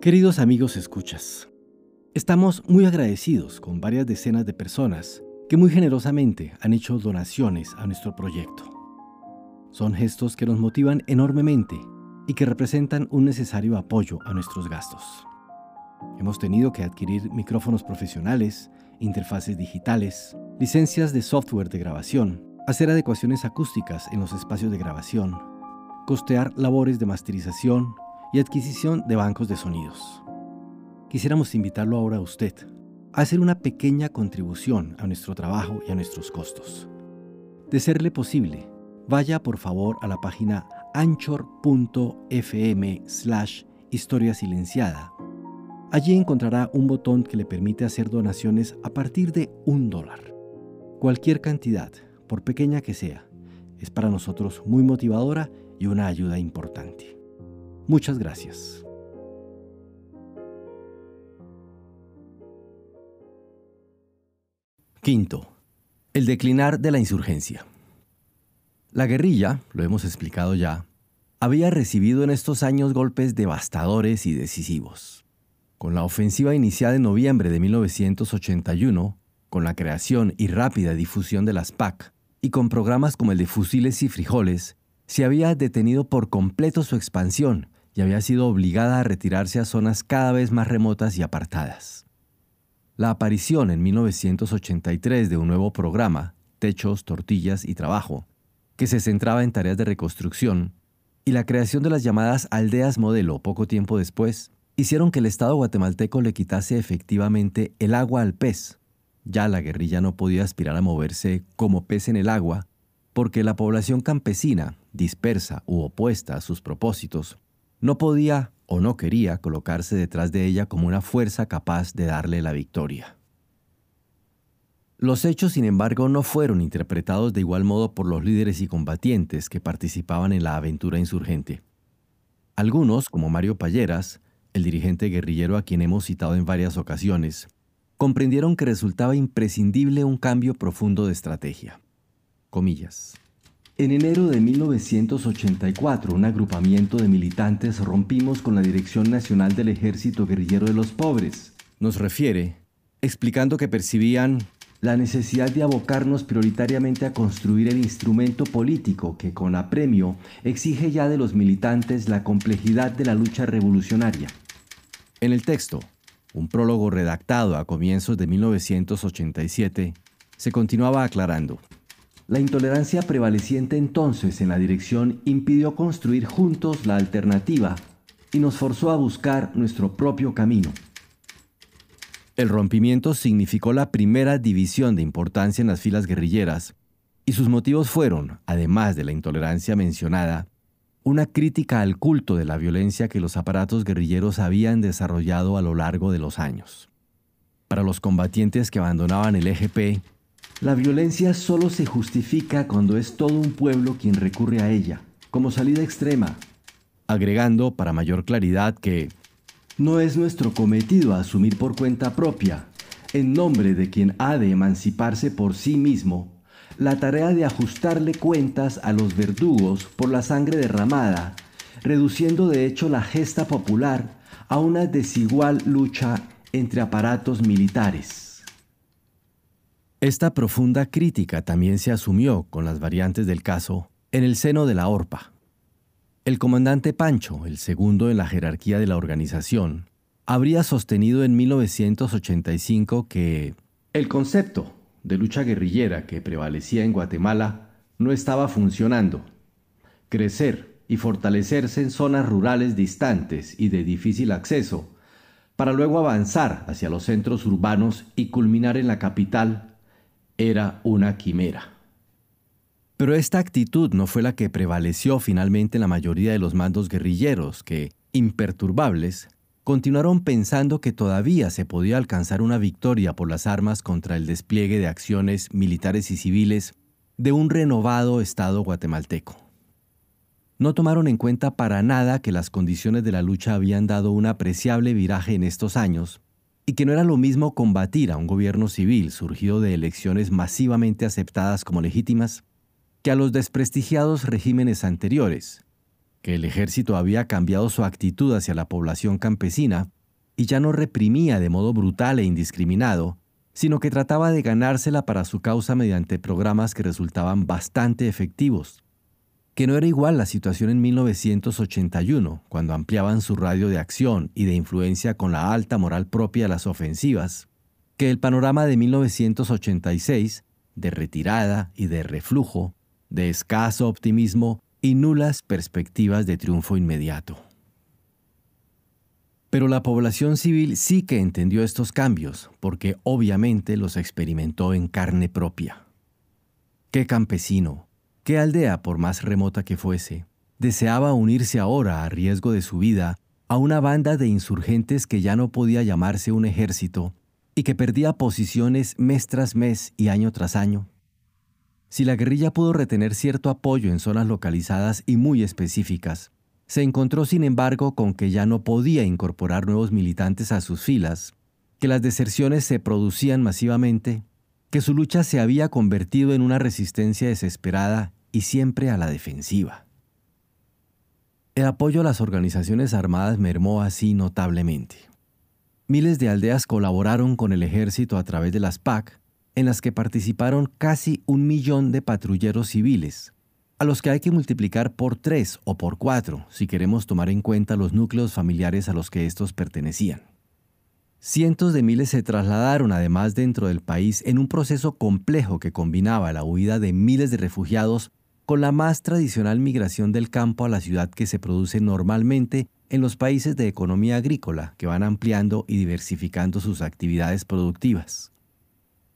Queridos amigos escuchas, estamos muy agradecidos con varias decenas de personas que muy generosamente han hecho donaciones a nuestro proyecto. Son gestos que nos motivan enormemente y que representan un necesario apoyo a nuestros gastos. Hemos tenido que adquirir micrófonos profesionales, interfaces digitales, licencias de software de grabación, hacer adecuaciones acústicas en los espacios de grabación, costear labores de masterización y adquisición de bancos de sonidos. Quisiéramos invitarlo ahora a usted a hacer una pequeña contribución a nuestro trabajo y a nuestros costos. De serle posible, vaya por favor a la página anchor.fm slash historia silenciada. Allí encontrará un botón que le permite hacer donaciones a partir de un dólar. Cualquier cantidad, por pequeña que sea, es para nosotros muy motivadora y una ayuda importante. Muchas gracias. Quinto, el declinar de la insurgencia. La guerrilla, lo hemos explicado ya, había recibido en estos años golpes devastadores y decisivos. Con la ofensiva iniciada en noviembre de 1981, con la creación y rápida difusión de las PAC, y con programas como el de fusiles y frijoles, se había detenido por completo su expansión había sido obligada a retirarse a zonas cada vez más remotas y apartadas. La aparición en 1983 de un nuevo programa, Techos, Tortillas y Trabajo, que se centraba en tareas de reconstrucción, y la creación de las llamadas aldeas modelo poco tiempo después, hicieron que el Estado guatemalteco le quitase efectivamente el agua al pez. Ya la guerrilla no podía aspirar a moverse como pez en el agua, porque la población campesina, dispersa u opuesta a sus propósitos, no podía o no quería colocarse detrás de ella como una fuerza capaz de darle la victoria. Los hechos, sin embargo, no fueron interpretados de igual modo por los líderes y combatientes que participaban en la aventura insurgente. Algunos, como Mario Palleras, el dirigente guerrillero a quien hemos citado en varias ocasiones, comprendieron que resultaba imprescindible un cambio profundo de estrategia. Comillas. En enero de 1984, un agrupamiento de militantes rompimos con la Dirección Nacional del Ejército Guerrillero de los Pobres. Nos refiere, explicando que percibían la necesidad de abocarnos prioritariamente a construir el instrumento político que con apremio exige ya de los militantes la complejidad de la lucha revolucionaria. En el texto, un prólogo redactado a comienzos de 1987, se continuaba aclarando. La intolerancia prevaleciente entonces en la dirección impidió construir juntos la alternativa y nos forzó a buscar nuestro propio camino. El rompimiento significó la primera división de importancia en las filas guerrilleras, y sus motivos fueron, además de la intolerancia mencionada, una crítica al culto de la violencia que los aparatos guerrilleros habían desarrollado a lo largo de los años. Para los combatientes que abandonaban el EGP, la violencia solo se justifica cuando es todo un pueblo quien recurre a ella, como salida extrema, agregando para mayor claridad que no es nuestro cometido asumir por cuenta propia, en nombre de quien ha de emanciparse por sí mismo, la tarea de ajustarle cuentas a los verdugos por la sangre derramada, reduciendo de hecho la gesta popular a una desigual lucha entre aparatos militares. Esta profunda crítica también se asumió, con las variantes del caso, en el seno de la ORPA. El comandante Pancho, el segundo en la jerarquía de la organización, habría sostenido en 1985 que el concepto de lucha guerrillera que prevalecía en Guatemala no estaba funcionando. Crecer y fortalecerse en zonas rurales distantes y de difícil acceso, para luego avanzar hacia los centros urbanos y culminar en la capital, era una quimera. Pero esta actitud no fue la que prevaleció finalmente en la mayoría de los mandos guerrilleros, que, imperturbables, continuaron pensando que todavía se podía alcanzar una victoria por las armas contra el despliegue de acciones militares y civiles de un renovado Estado guatemalteco. No tomaron en cuenta para nada que las condiciones de la lucha habían dado un apreciable viraje en estos años y que no era lo mismo combatir a un gobierno civil surgido de elecciones masivamente aceptadas como legítimas que a los desprestigiados regímenes anteriores, que el ejército había cambiado su actitud hacia la población campesina y ya no reprimía de modo brutal e indiscriminado, sino que trataba de ganársela para su causa mediante programas que resultaban bastante efectivos. Que no era igual la situación en 1981, cuando ampliaban su radio de acción y de influencia con la alta moral propia de las ofensivas, que el panorama de 1986, de retirada y de reflujo, de escaso optimismo y nulas perspectivas de triunfo inmediato. Pero la población civil sí que entendió estos cambios, porque obviamente los experimentó en carne propia. ¿Qué campesino, qué aldea, por más remota que fuese, deseaba unirse ahora a riesgo de su vida a una banda de insurgentes que ya no podía llamarse un ejército y que perdía posiciones mes tras mes y año tras año? Si la guerrilla pudo retener cierto apoyo en zonas localizadas y muy específicas, se encontró sin embargo con que ya no podía incorporar nuevos militantes a sus filas, que las deserciones se producían masivamente, que su lucha se había convertido en una resistencia desesperada y siempre a la defensiva. El apoyo a las organizaciones armadas mermó así notablemente. Miles de aldeas colaboraron con el ejército a través de las PAC, en las que participaron casi un millón de patrulleros civiles, a los que hay que multiplicar por tres o por cuatro si queremos tomar en cuenta los núcleos familiares a los que estos pertenecían. Cientos de miles se trasladaron además dentro del país en un proceso complejo que combinaba la huida de miles de refugiados con la más tradicional migración del campo a la ciudad que se produce normalmente en los países de economía agrícola que van ampliando y diversificando sus actividades productivas.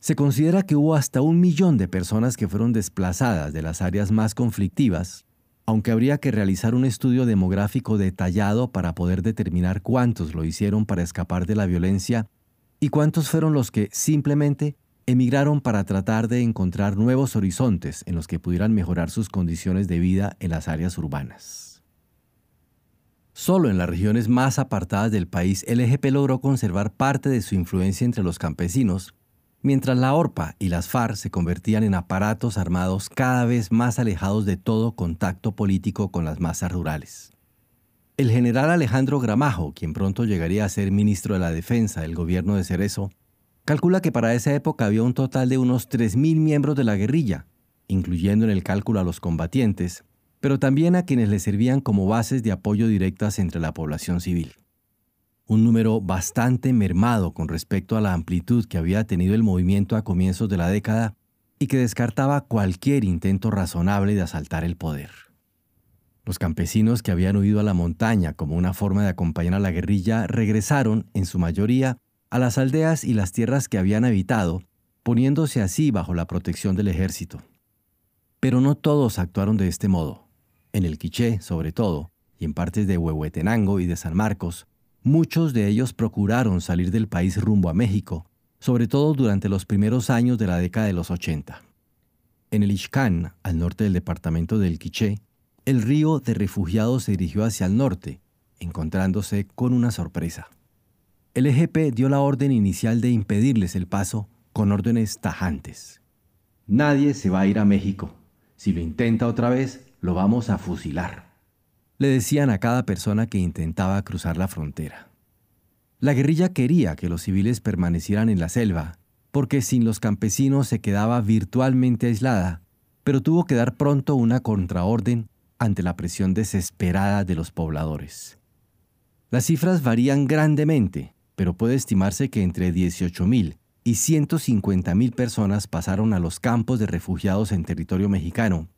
Se considera que hubo hasta un millón de personas que fueron desplazadas de las áreas más conflictivas, aunque habría que realizar un estudio demográfico detallado para poder determinar cuántos lo hicieron para escapar de la violencia y cuántos fueron los que simplemente emigraron para tratar de encontrar nuevos horizontes en los que pudieran mejorar sus condiciones de vida en las áreas urbanas. Solo en las regiones más apartadas del país el EGP logró conservar parte de su influencia entre los campesinos mientras la ORPA y las FARC se convertían en aparatos armados cada vez más alejados de todo contacto político con las masas rurales. El general Alejandro Gramajo, quien pronto llegaría a ser ministro de la Defensa del gobierno de Cerezo, calcula que para esa época había un total de unos 3.000 miembros de la guerrilla, incluyendo en el cálculo a los combatientes, pero también a quienes le servían como bases de apoyo directas entre la población civil un número bastante mermado con respecto a la amplitud que había tenido el movimiento a comienzos de la década y que descartaba cualquier intento razonable de asaltar el poder. Los campesinos que habían huido a la montaña como una forma de acompañar a la guerrilla regresaron, en su mayoría, a las aldeas y las tierras que habían habitado, poniéndose así bajo la protección del ejército. Pero no todos actuaron de este modo. En el Quiché, sobre todo, y en partes de Huehuetenango y de San Marcos, Muchos de ellos procuraron salir del país rumbo a México, sobre todo durante los primeros años de la década de los 80. En el Ixcán, al norte del departamento del Quiché, el río de refugiados se dirigió hacia el norte, encontrándose con una sorpresa. El EGP dio la orden inicial de impedirles el paso con órdenes tajantes. Nadie se va a ir a México. Si lo intenta otra vez, lo vamos a fusilar le decían a cada persona que intentaba cruzar la frontera. La guerrilla quería que los civiles permanecieran en la selva, porque sin los campesinos se quedaba virtualmente aislada, pero tuvo que dar pronto una contraorden ante la presión desesperada de los pobladores. Las cifras varían grandemente, pero puede estimarse que entre 18.000 y 150.000 personas pasaron a los campos de refugiados en territorio mexicano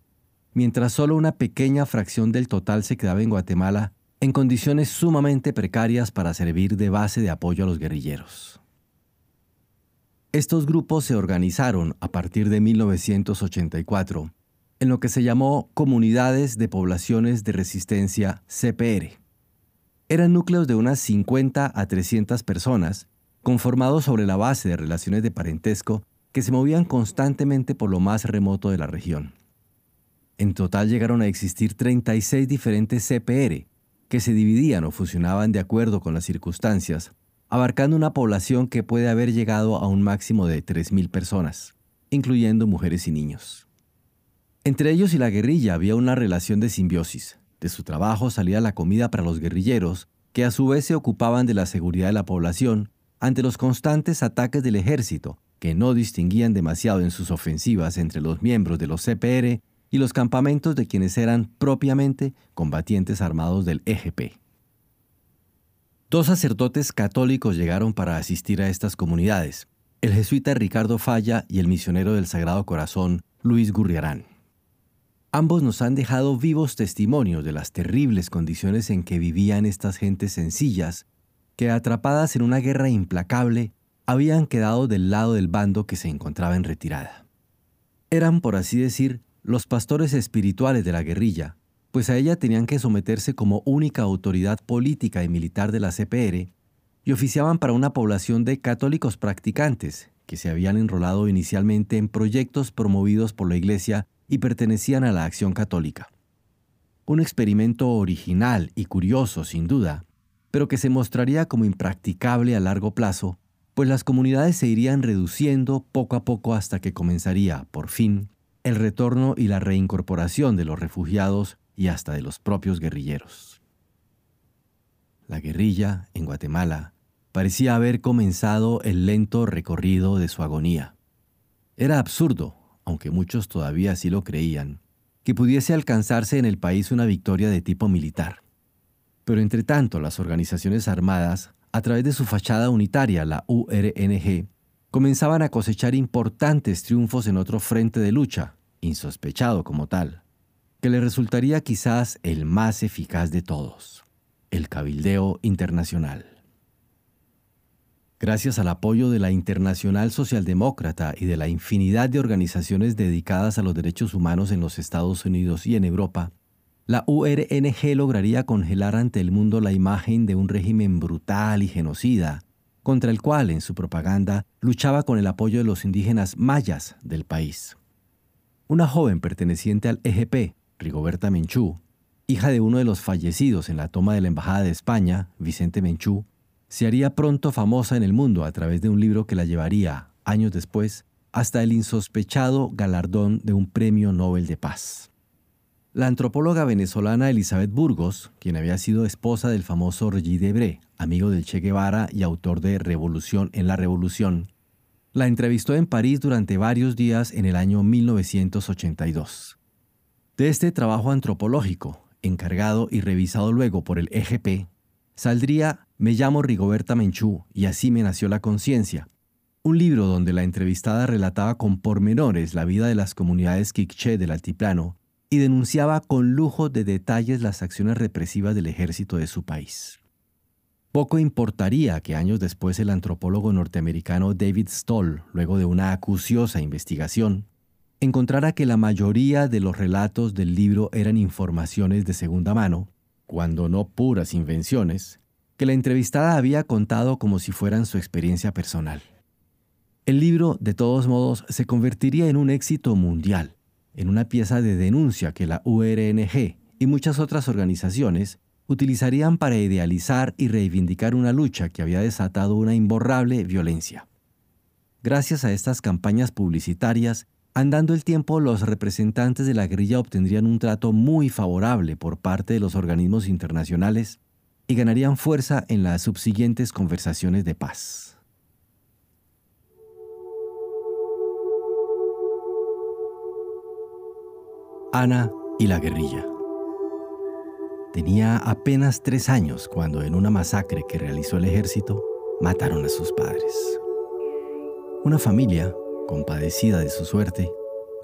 mientras solo una pequeña fracción del total se quedaba en Guatemala en condiciones sumamente precarias para servir de base de apoyo a los guerrilleros. Estos grupos se organizaron a partir de 1984 en lo que se llamó Comunidades de Poblaciones de Resistencia CPR. Eran núcleos de unas 50 a 300 personas, conformados sobre la base de relaciones de parentesco que se movían constantemente por lo más remoto de la región. En total llegaron a existir 36 diferentes CPR, que se dividían o fusionaban de acuerdo con las circunstancias, abarcando una población que puede haber llegado a un máximo de 3.000 personas, incluyendo mujeres y niños. Entre ellos y la guerrilla había una relación de simbiosis, De su trabajo salía la comida para los guerrilleros, que a su vez se ocupaban de la seguridad de la población ante los constantes ataques del ejército, que no distinguían demasiado en sus ofensivas entre los miembros de los CPR y los campamentos de quienes eran propiamente combatientes armados del EGP. Dos sacerdotes católicos llegaron para asistir a estas comunidades, el jesuita Ricardo Falla y el misionero del Sagrado Corazón, Luis Gurriarán. Ambos nos han dejado vivos testimonios de las terribles condiciones en que vivían estas gentes sencillas, que atrapadas en una guerra implacable, habían quedado del lado del bando que se encontraba en retirada. Eran, por así decir, los pastores espirituales de la guerrilla, pues a ella tenían que someterse como única autoridad política y militar de la CPR, y oficiaban para una población de católicos practicantes, que se habían enrolado inicialmente en proyectos promovidos por la Iglesia y pertenecían a la acción católica. Un experimento original y curioso, sin duda, pero que se mostraría como impracticable a largo plazo, pues las comunidades se irían reduciendo poco a poco hasta que comenzaría, por fin, el retorno y la reincorporación de los refugiados y hasta de los propios guerrilleros. La guerrilla, en Guatemala, parecía haber comenzado el lento recorrido de su agonía. Era absurdo aunque muchos todavía sí lo creían, que pudiese alcanzarse en el país una victoria de tipo militar. Pero entre tanto, las organizaciones armadas, a través de su fachada unitaria, la URNG, comenzaban a cosechar importantes triunfos en otro frente de lucha, insospechado como tal, que le resultaría quizás el más eficaz de todos, el cabildeo internacional. Gracias al apoyo de la Internacional Socialdemócrata y de la infinidad de organizaciones dedicadas a los derechos humanos en los Estados Unidos y en Europa, la URNG lograría congelar ante el mundo la imagen de un régimen brutal y genocida, contra el cual en su propaganda luchaba con el apoyo de los indígenas mayas del país. Una joven perteneciente al EGP, Rigoberta Menchú, hija de uno de los fallecidos en la toma de la Embajada de España, Vicente Menchú, se haría pronto famosa en el mundo a través de un libro que la llevaría, años después, hasta el insospechado galardón de un premio Nobel de Paz. La antropóloga venezolana Elizabeth Burgos, quien había sido esposa del famoso Regis Debré, amigo del Che Guevara y autor de Revolución en la Revolución, la entrevistó en París durante varios días en el año 1982. De este trabajo antropológico, encargado y revisado luego por el EGP, saldría Me llamo Rigoberta Menchú y así me nació la conciencia, un libro donde la entrevistada relataba con pormenores la vida de las comunidades quiché del altiplano y denunciaba con lujo de detalles las acciones represivas del ejército de su país. Poco importaría que años después el antropólogo norteamericano David Stoll, luego de una acuciosa investigación, encontrara que la mayoría de los relatos del libro eran informaciones de segunda mano cuando no puras invenciones, que la entrevistada había contado como si fueran su experiencia personal. El libro, de todos modos, se convertiría en un éxito mundial, en una pieza de denuncia que la URNG y muchas otras organizaciones utilizarían para idealizar y reivindicar una lucha que había desatado una imborrable violencia. Gracias a estas campañas publicitarias, Andando el tiempo, los representantes de la guerrilla obtendrían un trato muy favorable por parte de los organismos internacionales y ganarían fuerza en las subsiguientes conversaciones de paz. Ana y la guerrilla. Tenía apenas tres años cuando en una masacre que realizó el ejército mataron a sus padres. Una familia compadecida de su suerte,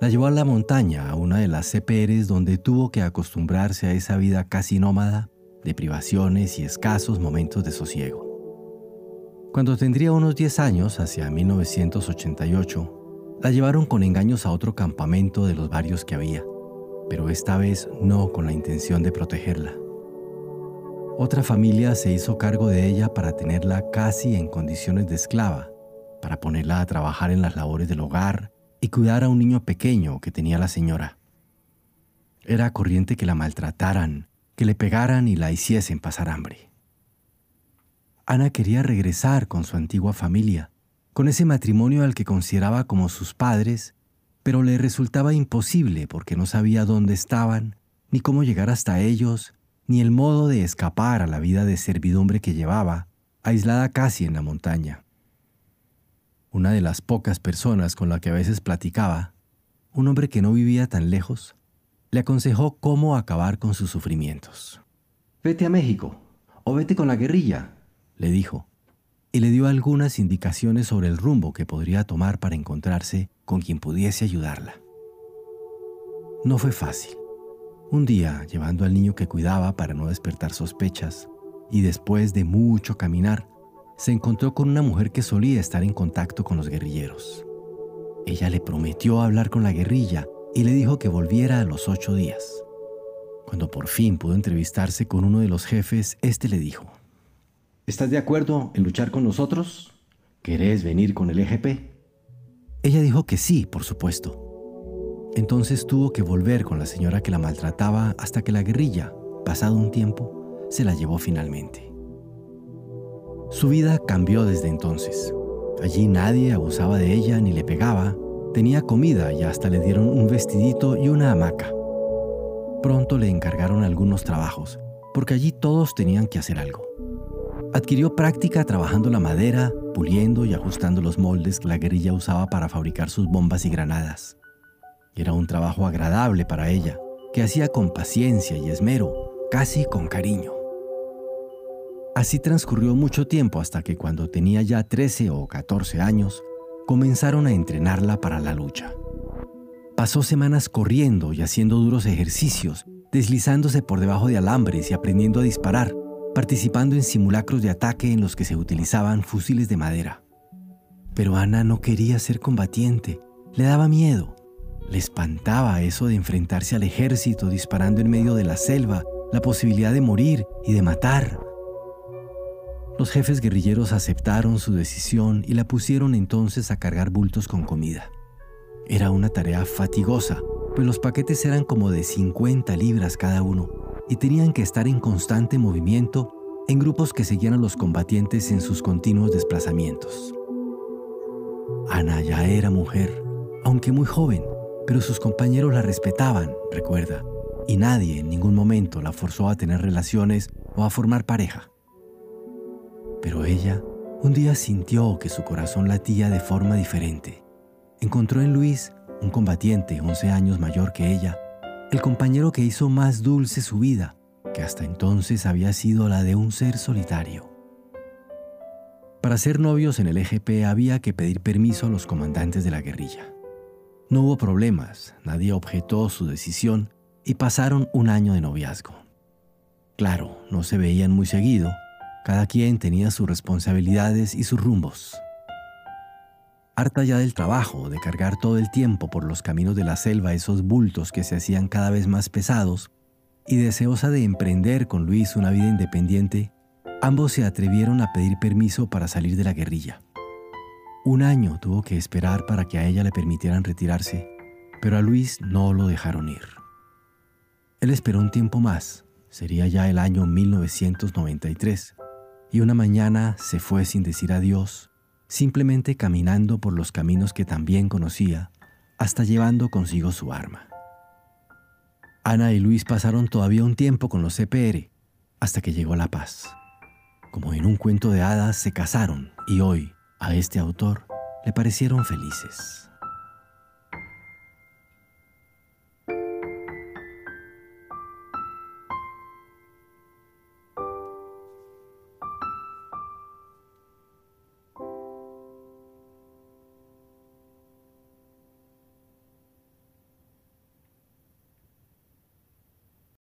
la llevó a la montaña, a una de las CPRs donde tuvo que acostumbrarse a esa vida casi nómada de privaciones y escasos momentos de sosiego. Cuando tendría unos 10 años, hacia 1988, la llevaron con engaños a otro campamento de los varios que había, pero esta vez no con la intención de protegerla. Otra familia se hizo cargo de ella para tenerla casi en condiciones de esclava, para ponerla a trabajar en las labores del hogar y cuidar a un niño pequeño que tenía la señora. Era corriente que la maltrataran, que le pegaran y la hiciesen pasar hambre. Ana quería regresar con su antigua familia, con ese matrimonio al que consideraba como sus padres, pero le resultaba imposible porque no sabía dónde estaban ni cómo llegar hasta ellos, ni el modo de escapar a la vida de servidumbre que llevaba, aislada casi en la montaña. Una de las pocas personas con la que a veces platicaba, un hombre que no vivía tan lejos, le aconsejó cómo acabar con sus sufrimientos. Vete a México o vete con la guerrilla, le dijo, y le dio algunas indicaciones sobre el rumbo que podría tomar para encontrarse con quien pudiese ayudarla. No fue fácil. Un día, llevando al niño que cuidaba para no despertar sospechas, y después de mucho caminar, se encontró con una mujer que solía estar en contacto con los guerrilleros. Ella le prometió hablar con la guerrilla y le dijo que volviera a los ocho días. Cuando por fin pudo entrevistarse con uno de los jefes, este le dijo, ¿Estás de acuerdo en luchar con nosotros? ¿Querés venir con el EGP? Ella dijo que sí, por supuesto. Entonces tuvo que volver con la señora que la maltrataba hasta que la guerrilla, pasado un tiempo, se la llevó finalmente. Su vida cambió desde entonces. Allí nadie abusaba de ella ni le pegaba, tenía comida y hasta le dieron un vestidito y una hamaca. Pronto le encargaron algunos trabajos, porque allí todos tenían que hacer algo. Adquirió práctica trabajando la madera, puliendo y ajustando los moldes que la guerrilla usaba para fabricar sus bombas y granadas. Era un trabajo agradable para ella, que hacía con paciencia y esmero, casi con cariño. Así transcurrió mucho tiempo hasta que cuando tenía ya 13 o 14 años, comenzaron a entrenarla para la lucha. Pasó semanas corriendo y haciendo duros ejercicios, deslizándose por debajo de alambres y aprendiendo a disparar, participando en simulacros de ataque en los que se utilizaban fusiles de madera. Pero Ana no quería ser combatiente, le daba miedo le espantaba eso de enfrentarse al ejército disparando en medio de la selva, la posibilidad de morir y de matar. Los jefes guerrilleros aceptaron su decisión y la pusieron entonces a cargar bultos con comida. Era una tarea fatigosa, pues los paquetes eran como de 50 libras cada uno y tenían que estar en constante movimiento en grupos que seguían a los combatientes en sus continuos desplazamientos. Ana ya era mujer, aunque muy joven, pero sus compañeros la respetaban, recuerda, y nadie en ningún momento la forzó a tener relaciones o a formar pareja. Pero ella un día sintió que su corazón latía de forma diferente. Encontró en Luis, un combatiente 11 años mayor que ella, el compañero que hizo más dulce su vida, que hasta entonces había sido la de un ser solitario. Para ser novios en el EGP había que pedir permiso a los comandantes de la guerrilla. No hubo problemas, nadie objetó su decisión y pasaron un año de noviazgo. Claro, no se veían muy seguido, cada quien tenía sus responsabilidades y sus rumbos. Harta ya del trabajo, de cargar todo el tiempo por los caminos de la selva esos bultos que se hacían cada vez más pesados, y deseosa de emprender con Luis una vida independiente, ambos se atrevieron a pedir permiso para salir de la guerrilla. Un año tuvo que esperar para que a ella le permitieran retirarse, pero a Luis no lo dejaron ir. Él esperó un tiempo más, sería ya el año 1993, y una mañana se fue sin decir adiós, simplemente caminando por los caminos que también conocía, hasta llevando consigo su arma. Ana y Luis pasaron todavía un tiempo con los CPR, hasta que llegó la paz. Como en un cuento de hadas se casaron y hoy, a este autor le parecieron felices.